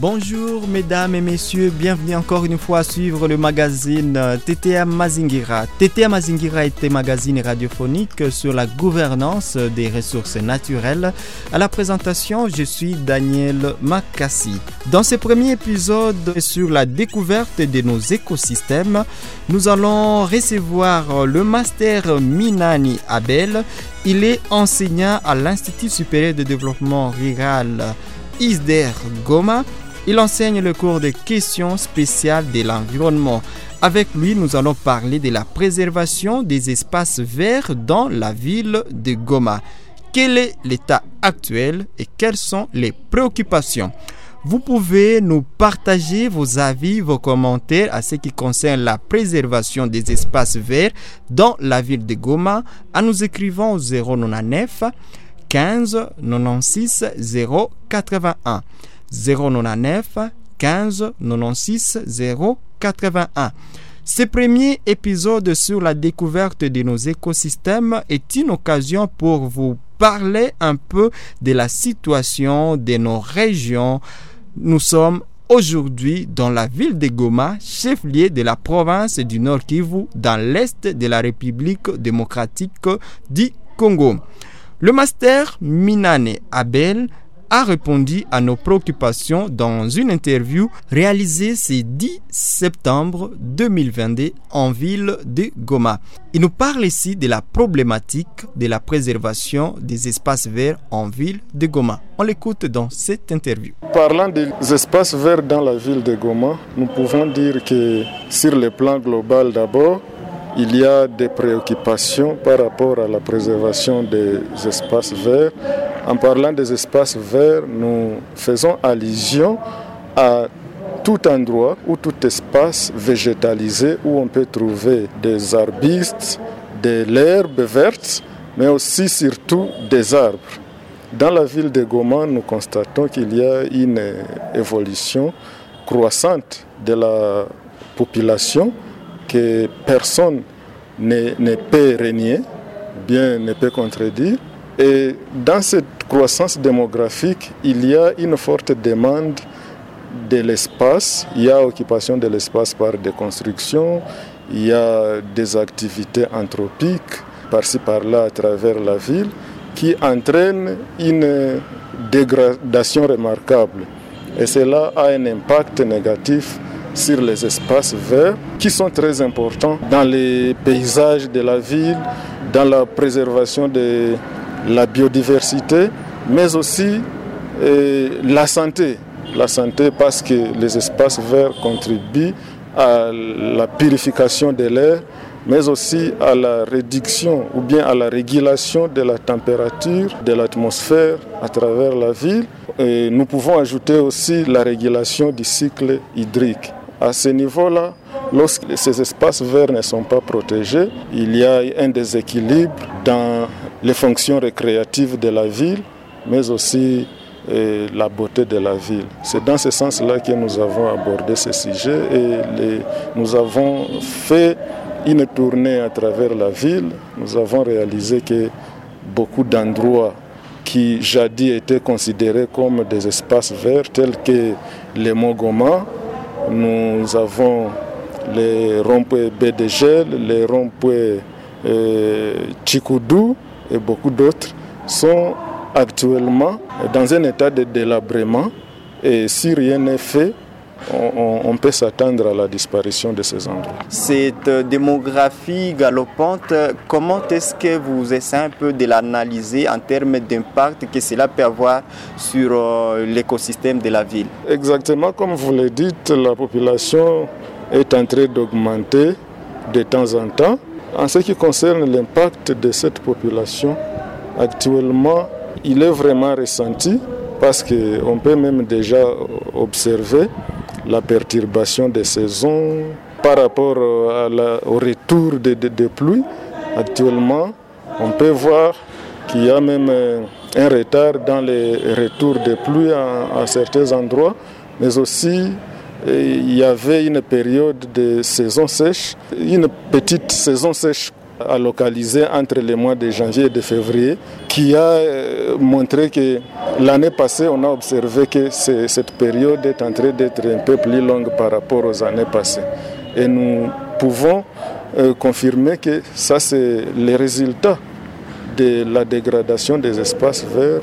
Bonjour mesdames et messieurs, bienvenue encore une fois à suivre le magazine TTA Mazingira. TTA Mazingira est un magazine radiophonique sur la gouvernance des ressources naturelles. À la présentation, je suis Daniel Makassi. Dans ce premier épisode sur la découverte de nos écosystèmes, nous allons recevoir le master Minani Abel. Il est enseignant à l'Institut supérieur de développement rural ISDER Goma. Il enseigne le cours de questions spéciales de l'environnement. Avec lui, nous allons parler de la préservation des espaces verts dans la ville de Goma. Quel est l'état actuel et quelles sont les préoccupations? Vous pouvez nous partager vos avis, vos commentaires à ce qui concerne la préservation des espaces verts dans la ville de Goma en nous écrivant au 099 15 96 081. 099 15 96 081. Ce premier épisode sur la découverte de nos écosystèmes est une occasion pour vous parler un peu de la situation de nos régions. Nous sommes aujourd'hui dans la ville de Goma, chef-lieu de la province du Nord Kivu, dans l'est de la République démocratique du Congo. Le master Minane Abel a répondu à nos préoccupations dans une interview réalisée ce 10 septembre 2022 en ville de Goma. Il nous parle ici de la problématique de la préservation des espaces verts en ville de Goma. On l'écoute dans cette interview. Parlant des espaces verts dans la ville de Goma, nous pouvons dire que sur le plan global d'abord, il y a des préoccupations par rapport à la préservation des espaces verts. En parlant des espaces verts, nous faisons allusion à tout endroit ou tout espace végétalisé où on peut trouver des arbustes, de l'herbe verte, mais aussi surtout des arbres. Dans la ville de Goma, nous constatons qu'il y a une évolution croissante de la population que personne ne, ne peut régner, bien ne peut contredire. Et dans cette croissance démographique, il y a une forte demande de l'espace. Il y a occupation de l'espace par des constructions, il y a des activités anthropiques par-ci par-là à travers la ville qui entraînent une dégradation remarquable. Et cela a un impact négatif sur les espaces verts qui sont très importants dans les paysages de la ville, dans la préservation de la biodiversité, mais aussi euh, la santé. La santé parce que les espaces verts contribuent à la purification de l'air, mais aussi à la réduction ou bien à la régulation de la température de l'atmosphère à travers la ville. Nous pouvons ajouter aussi la régulation du cycle hydrique. À ce niveau-là, lorsque ces espaces verts ne sont pas protégés, il y a un déséquilibre dans les fonctions récréatives de la ville, mais aussi euh, la beauté de la ville. C'est dans ce sens-là que nous avons abordé ce sujet et nous avons fait une tournée à travers la ville. Nous avons réalisé que beaucoup d'endroits qui jadis étaient considérés comme des espaces verts, tels que les Mogoma, nous avons les ronds-points BDG, les ronds-points euh, Chikoudou et beaucoup d'autres sont actuellement dans un état de délabrement et si rien n'est fait, on, on, peut s'attendre à la disparition de ces endroits. Cette démographie galopante, comment est-ce que vous essayez un peu de l'analyser en termes d'impact que cela peut avoir sur euh, l'écosystème de la ville? Exactement comme vous le dites, la population est en train d'augmenter de temps en temps. En ce qui concerne l'impact de cette population, actuellement, il est vraiment ressenti parce qu'on peut même déjà observer la perturbation des saisons par rapport la, au retour des de, de pluies. Actuellement, on peut voir qu'il y a même un retard dans les retours des pluies à, à certains endroits, mais aussi il y avait une période de saison sèche, une petite saison sèche a localisé entre les mois de janvier et de février, qui a euh, montré que l'année passée, on a observé que cette période est en train d'être un peu plus longue par rapport aux années passées. Et nous pouvons euh, confirmer que ça, c'est les résultats de la dégradation des espaces verts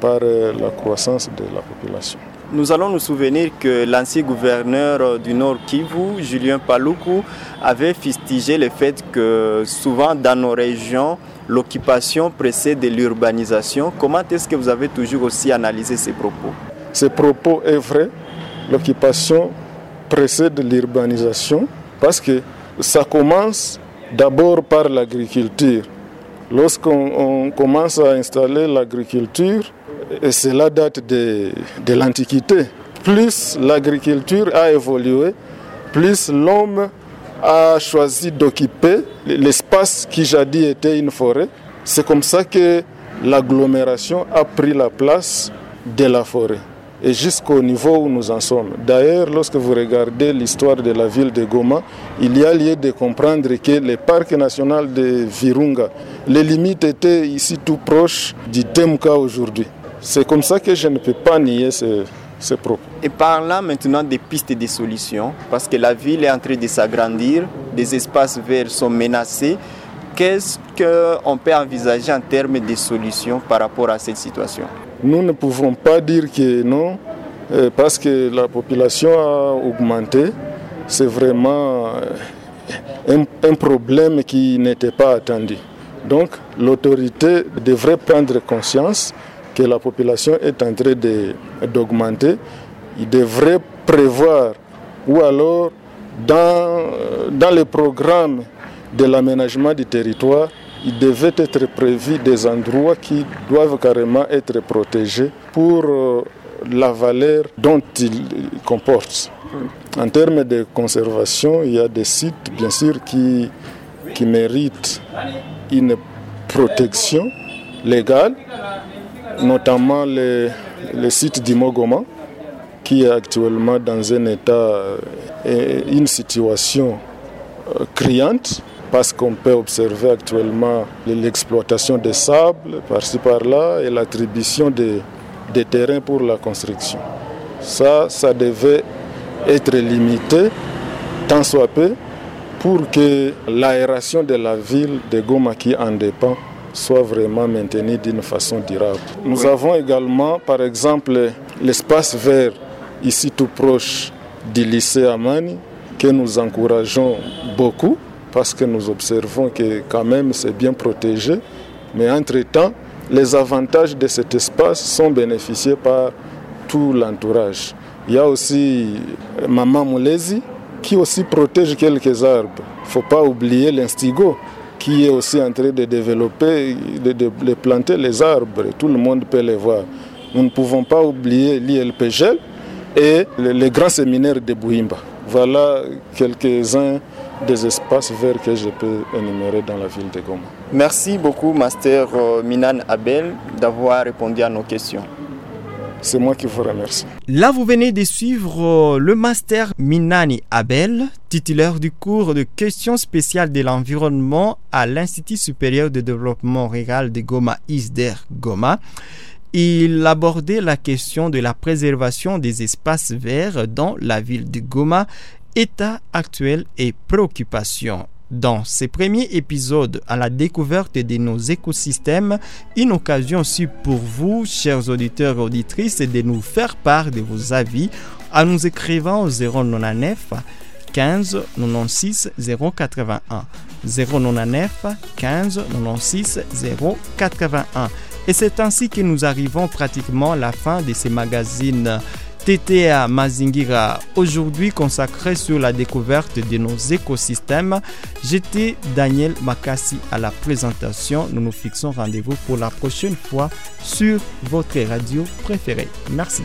par euh, la croissance de la population. Nous allons nous souvenir que l'ancien gouverneur du Nord Kivu, Julien Paloukou, avait fustigé le fait que souvent dans nos régions, l'occupation précède l'urbanisation. Comment est-ce que vous avez toujours aussi analysé ces propos? Ces propos est vrai. L'occupation précède l'urbanisation parce que ça commence d'abord par l'agriculture. Lorsqu'on commence à installer l'agriculture, et cela date de, de l'Antiquité. Plus l'agriculture a évolué, plus l'homme a choisi d'occuper l'espace qui jadis était une forêt. C'est comme ça que l'agglomération a pris la place de la forêt et jusqu'au niveau où nous en sommes. D'ailleurs, lorsque vous regardez l'histoire de la ville de Goma, il y a lieu de comprendre que le parc national de Virunga, les limites étaient ici tout proches du Temka aujourd'hui. C'est comme ça que je ne peux pas nier ce, ce propos. Et parlant maintenant des pistes et des solutions, parce que la ville est en train de s'agrandir, des espaces verts sont menacés, qu'est-ce qu'on peut envisager en termes de solutions par rapport à cette situation? Nous ne pouvons pas dire que non, euh, parce que la population a augmenté. C'est vraiment euh, un, un problème qui n'était pas attendu. Donc l'autorité devrait prendre conscience que la population est en train d'augmenter, il devrait prévoir ou alors dans, dans le programme de l'aménagement du territoire, il devait être prévu des endroits qui doivent carrément être protégés pour euh, la valeur dont ils comportent. En termes de conservation, il y a des sites, bien sûr, qui, qui méritent une protection légale, notamment le, le site d'Imogoma, qui est actuellement dans un état, euh, une situation euh, criante, parce qu'on peut observer actuellement l'exploitation des sables par-ci par-là et l'attribution des, des terrains pour la construction. Ça, ça devait être limité, tant soit peu, pour que l'aération de la ville de Goma qui en dépend soit vraiment maintenu d'une façon durable. Nous avons également, par exemple, l'espace vert ici tout proche du lycée Amani, que nous encourageons beaucoup parce que nous observons que quand même c'est bien protégé. Mais entre-temps, les avantages de cet espace sont bénéficiés par tout l'entourage. Il y a aussi Maman Moulezi qui aussi protège quelques arbres. Il ne faut pas oublier l'instigo qui est aussi en train de développer, de, planter les arbres. Tout le monde peut les voir. Nous ne pouvons pas oublier l'ILPGL et le, le, grand séminaire de Bouimba. Voilà quelques-uns des espaces verts que je peux énumérer dans la ville de Goma. Merci beaucoup, Master Minan Abel, d'avoir répondu à nos questions. C'est moi qui vous remercie. Là, vous venez de suivre le master Minani Abel, titulaire du cours de questions spéciales de l'environnement à l'Institut supérieur de développement rural de Goma, ISDER Goma. Il abordait la question de la préservation des espaces verts dans la ville de Goma, état actuel et préoccupations dans ces premiers épisodes à la découverte de nos écosystèmes, une occasion aussi pour vous, chers auditeurs et auditrices, de nous faire part de vos avis en nous écrivant au 099 15 96 081 099 15 96 081 et c'est ainsi que nous arrivons pratiquement à la fin de ces magazines TTA Mazingira, aujourd'hui consacré sur la découverte de nos écosystèmes. J'étais Daniel Makassi à la présentation. Nous nous fixons rendez-vous pour la prochaine fois sur votre radio préférée. Merci.